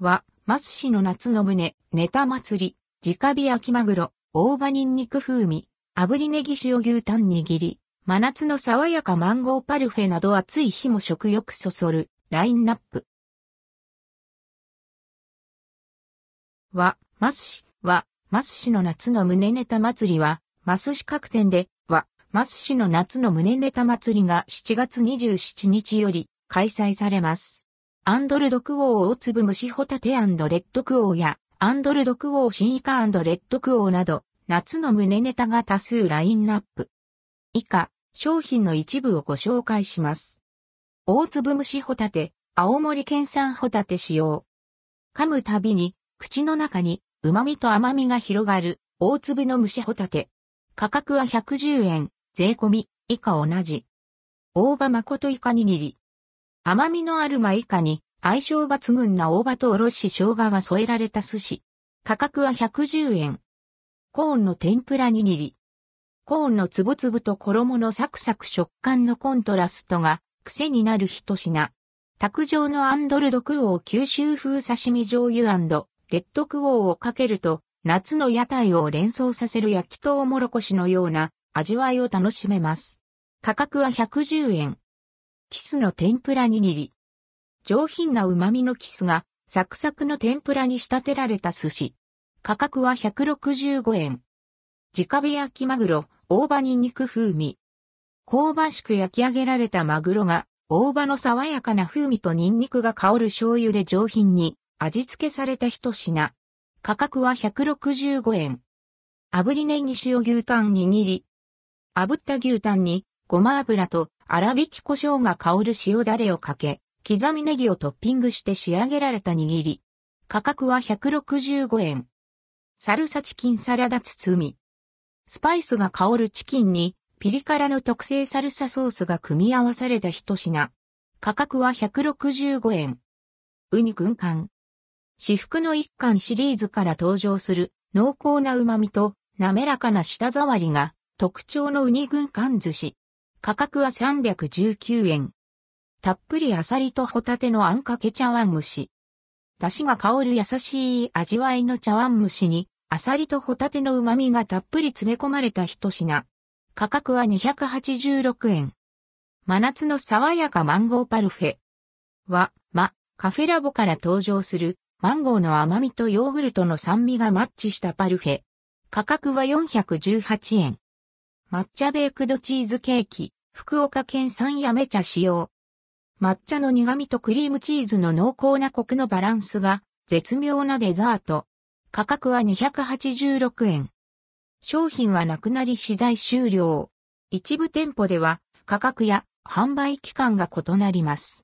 は、マス市の夏の胸、ネタ祭り、直火焼きマグロ、大葉ニンニク風味、炙りネギ塩牛タン握り、真夏の爽やかマンゴーパルフェなど暑い日も食欲そそる、ラインナップ。は、マス市は、マス市の夏の胸ネタ祭りは、マス市各店で、は、マス市の夏の胸ネタ祭りが7月27日より開催されます。アンドルドクオー大粒蒸しホタテレッドクオーや、アンドルドクオーシンイカレッドクオーなど、夏の胸ネタが多数ラインナップ。以下、商品の一部をご紹介します。大粒蒸しホタテ、青森県産ホタテ使用。噛むたびに、口の中に旨味と甘みが広がる大粒の蒸しホタテ。価格は110円、税込み、以下同じ。大葉誠イカ握り。甘みのあるマイカに相性抜群な大葉とおろし生姜が添えられた寿司。価格は110円。コーンの天ぷら握り。コーンのつぶつぶと衣のサクサク食感のコントラストが癖になる一品。卓上のアンドルドクオー九州風刺身醤油レッドクオーをかけると夏の屋台を連想させる焼きとうもろこしのような味わいを楽しめます。価格は110円。キスの天ぷら握り。上品な旨味のキスがサクサクの天ぷらに仕立てられた寿司。価格は165円。直火焼きマグロ、大葉ニンニク風味。香ばしく焼き上げられたマグロが、大葉の爽やかな風味とニンニクが香る醤油で上品に味付けされた一品。価格は165円。炙りネギ塩牛タン握り。炙った牛タンにごま油と粗挽き胡椒が香る塩だれをかけ、刻みネギをトッピングして仕上げられた握り。価格は165円。サルサチキンサラダ包み。スパイスが香るチキンに、ピリ辛の特製サルサソースが組み合わされた一品。価格は165円。ウニ軍艦。至福の一貫シリーズから登場する濃厚な旨味と滑らかな舌触りが特徴のウニ軍艦寿司。価格は319円。たっぷりアサリとホタテのあんかけ茶碗蒸し。出汁が香る優しい味わいの茶碗蒸しに、アサリとホタテの旨味がたっぷり詰め込まれた一品。価格は286円。真夏の爽やかマンゴーパルフェ。は、ま、カフェラボから登場するマンゴーの甘みとヨーグルトの酸味がマッチしたパルフェ。価格は418円。抹茶ベークドチーズケーキ、福岡県産やめ茶使用。抹茶の苦味とクリームチーズの濃厚なコクのバランスが絶妙なデザート。価格は286円。商品はなくなり次第終了。一部店舗では価格や販売期間が異なります。